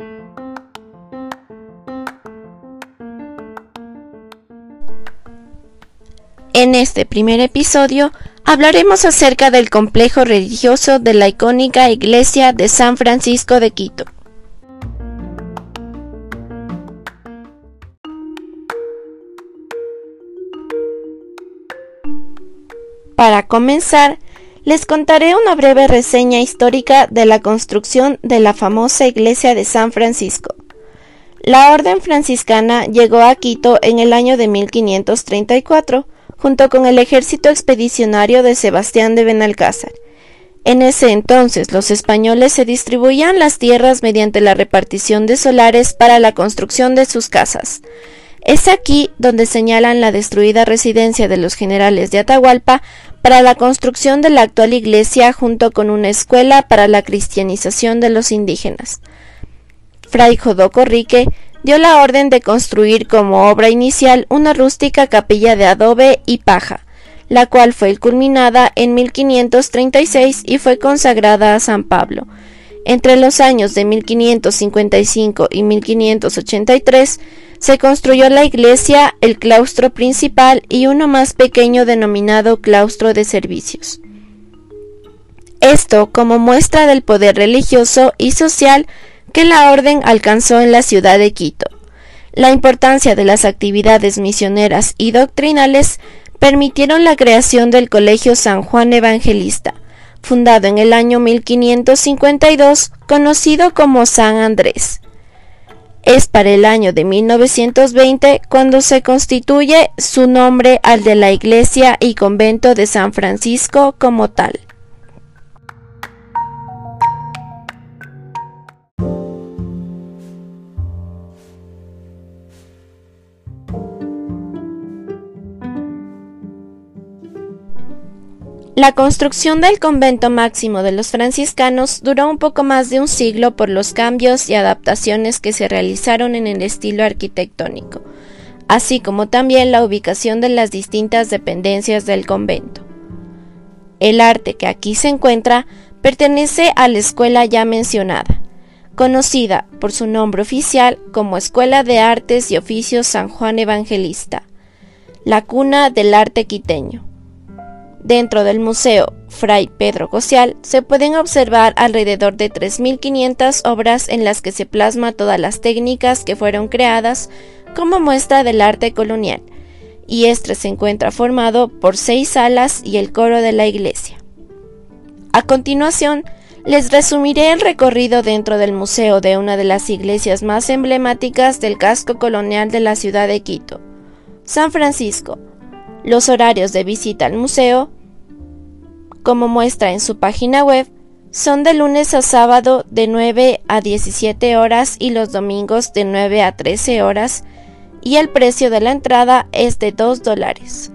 En este primer episodio hablaremos acerca del complejo religioso de la icónica iglesia de San Francisco de Quito. Para comenzar, les contaré una breve reseña histórica de la construcción de la famosa iglesia de San Francisco. La orden franciscana llegó a Quito en el año de 1534, junto con el ejército expedicionario de Sebastián de Benalcázar. En ese entonces los españoles se distribuían las tierras mediante la repartición de solares para la construcción de sus casas. Es aquí donde señalan la destruida residencia de los generales de Atahualpa para la construcción de la actual iglesia junto con una escuela para la cristianización de los indígenas. Fray Jodoco Rique dio la orden de construir como obra inicial una rústica capilla de adobe y paja, la cual fue culminada en 1536 y fue consagrada a San Pablo. Entre los años de 1555 y 1583 se construyó la iglesia, el claustro principal y uno más pequeño denominado claustro de servicios. Esto como muestra del poder religioso y social que la orden alcanzó en la ciudad de Quito. La importancia de las actividades misioneras y doctrinales permitieron la creación del Colegio San Juan Evangelista, fundado en el año 1552, conocido como San Andrés. Es para el año de 1920 cuando se constituye su nombre al de la iglesia y convento de San Francisco como tal. La construcción del convento máximo de los franciscanos duró un poco más de un siglo por los cambios y adaptaciones que se realizaron en el estilo arquitectónico, así como también la ubicación de las distintas dependencias del convento. El arte que aquí se encuentra pertenece a la escuela ya mencionada, conocida por su nombre oficial como Escuela de Artes y Oficios San Juan Evangelista, la cuna del arte quiteño. Dentro del Museo Fray Pedro Cocial se pueden observar alrededor de 3.500 obras en las que se plasma todas las técnicas que fueron creadas como muestra del arte colonial, y este se encuentra formado por seis salas y el coro de la iglesia. A continuación, les resumiré el recorrido dentro del museo de una de las iglesias más emblemáticas del casco colonial de la ciudad de Quito, San Francisco, los horarios de visita al museo, como muestra en su página web, son de lunes a sábado de 9 a 17 horas y los domingos de 9 a 13 horas y el precio de la entrada es de 2 dólares.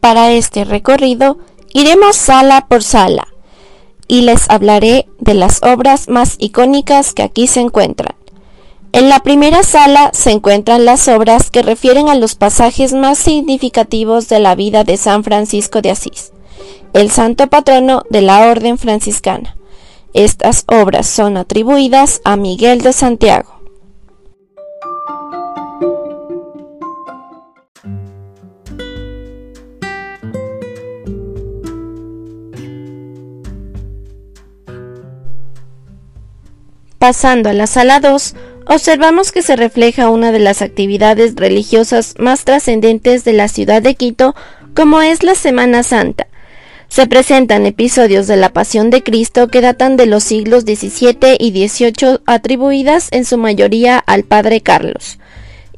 Para este recorrido Iremos sala por sala y les hablaré de las obras más icónicas que aquí se encuentran. En la primera sala se encuentran las obras que refieren a los pasajes más significativos de la vida de San Francisco de Asís, el santo patrono de la Orden franciscana. Estas obras son atribuidas a Miguel de Santiago. Pasando a la sala 2, observamos que se refleja una de las actividades religiosas más trascendentes de la ciudad de Quito, como es la Semana Santa. Se presentan episodios de la Pasión de Cristo que datan de los siglos XVII y XVIII atribuidas en su mayoría al Padre Carlos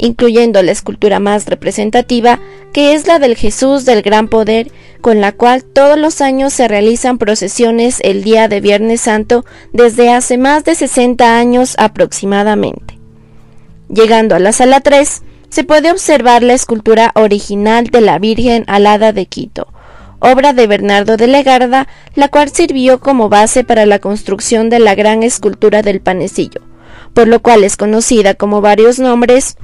incluyendo la escultura más representativa, que es la del Jesús del Gran Poder, con la cual todos los años se realizan procesiones el día de Viernes Santo desde hace más de 60 años aproximadamente. Llegando a la sala 3, se puede observar la escultura original de la Virgen Alada de Quito, obra de Bernardo de Legarda, la cual sirvió como base para la construcción de la gran escultura del panecillo, por lo cual es conocida como varios nombres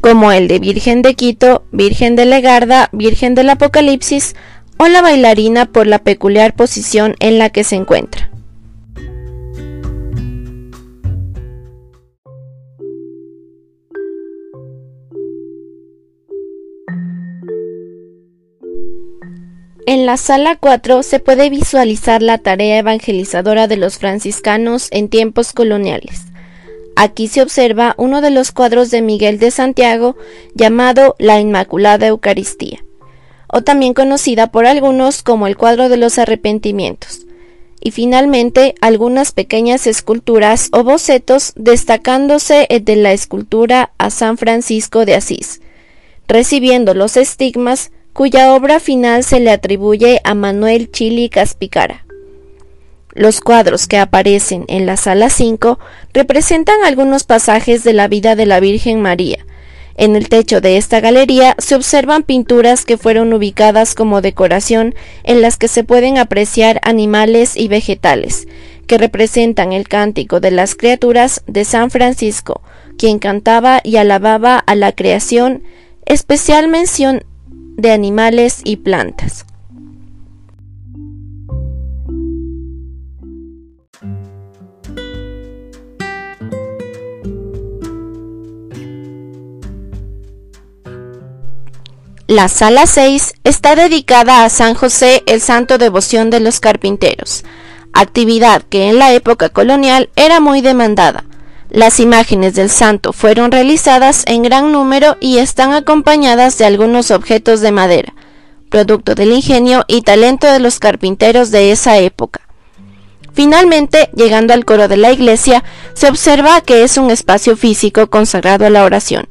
como el de Virgen de Quito, Virgen de Legarda, Virgen del Apocalipsis o la bailarina por la peculiar posición en la que se encuentra. En la sala 4 se puede visualizar la tarea evangelizadora de los franciscanos en tiempos coloniales. Aquí se observa uno de los cuadros de Miguel de Santiago llamado La Inmaculada Eucaristía, o también conocida por algunos como el cuadro de los arrepentimientos, y finalmente algunas pequeñas esculturas o bocetos destacándose de la escultura a San Francisco de Asís, recibiendo los estigmas cuya obra final se le atribuye a Manuel Chili Caspicara. Los cuadros que aparecen en la sala 5 representan algunos pasajes de la vida de la Virgen María. En el techo de esta galería se observan pinturas que fueron ubicadas como decoración en las que se pueden apreciar animales y vegetales, que representan el cántico de las criaturas de San Francisco, quien cantaba y alababa a la creación, especial mención de animales y plantas. La sala 6 está dedicada a San José, el santo devoción de los carpinteros, actividad que en la época colonial era muy demandada las imágenes del santo fueron realizadas en gran número y están acompañadas de algunos objetos de madera, producto del ingenio y talento de los carpinteros de esa época. Finalmente, llegando al coro de la iglesia, se observa que es un espacio físico consagrado a la oración,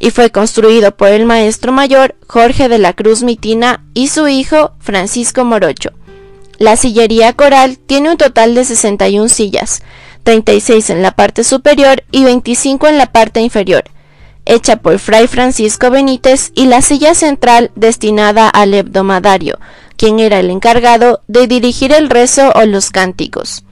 y fue construido por el maestro mayor Jorge de la Cruz Mitina y su hijo Francisco Morocho. La sillería coral tiene un total de 61 sillas, 36 en la parte superior y 25 en la parte inferior, hecha por Fray Francisco Benítez y la silla central destinada al hebdomadario, quien era el encargado de dirigir el rezo o los cánticos.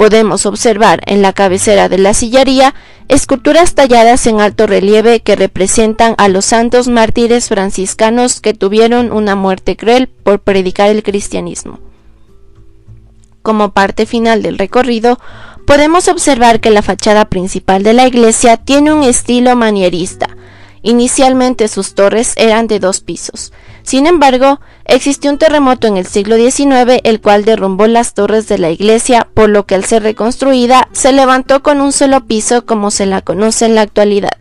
Podemos observar en la cabecera de la sillería esculturas talladas en alto relieve que representan a los santos mártires franciscanos que tuvieron una muerte cruel por predicar el cristianismo. Como parte final del recorrido, podemos observar que la fachada principal de la iglesia tiene un estilo manierista. Inicialmente sus torres eran de dos pisos. Sin embargo, existió un terremoto en el siglo XIX el cual derrumbó las torres de la iglesia, por lo que al ser reconstruida se levantó con un solo piso como se la conoce en la actualidad.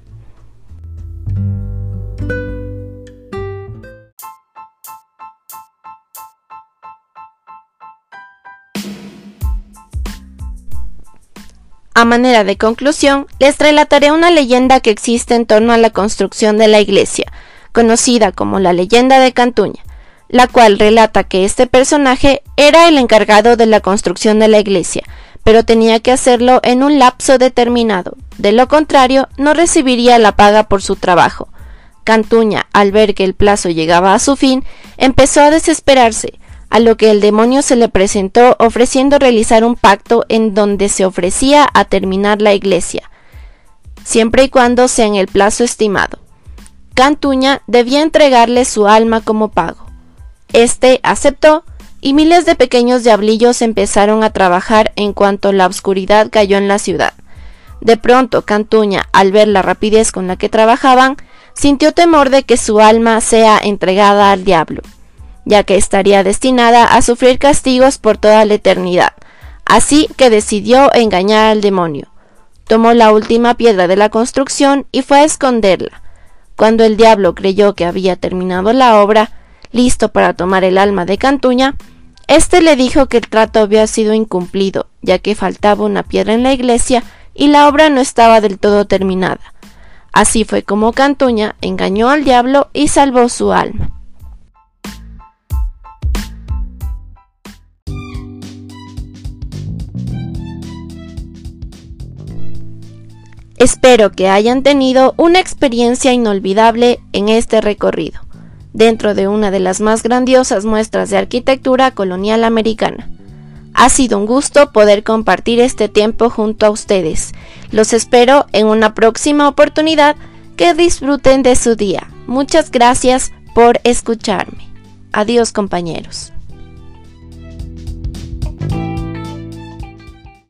A manera de conclusión, les relataré una leyenda que existe en torno a la construcción de la iglesia, conocida como la leyenda de Cantuña, la cual relata que este personaje era el encargado de la construcción de la iglesia, pero tenía que hacerlo en un lapso determinado, de lo contrario no recibiría la paga por su trabajo. Cantuña, al ver que el plazo llegaba a su fin, empezó a desesperarse, a lo que el demonio se le presentó ofreciendo realizar un pacto en donde se ofrecía a terminar la iglesia, siempre y cuando sea en el plazo estimado. Cantuña debía entregarle su alma como pago. Este aceptó y miles de pequeños diablillos empezaron a trabajar en cuanto la oscuridad cayó en la ciudad. De pronto Cantuña, al ver la rapidez con la que trabajaban, sintió temor de que su alma sea entregada al diablo ya que estaría destinada a sufrir castigos por toda la eternidad. Así que decidió engañar al demonio. Tomó la última piedra de la construcción y fue a esconderla. Cuando el diablo creyó que había terminado la obra, listo para tomar el alma de Cantuña, éste le dijo que el trato había sido incumplido, ya que faltaba una piedra en la iglesia y la obra no estaba del todo terminada. Así fue como Cantuña engañó al diablo y salvó su alma. Espero que hayan tenido una experiencia inolvidable en este recorrido, dentro de una de las más grandiosas muestras de arquitectura colonial americana. Ha sido un gusto poder compartir este tiempo junto a ustedes. Los espero en una próxima oportunidad que disfruten de su día. Muchas gracias por escucharme. Adiós compañeros.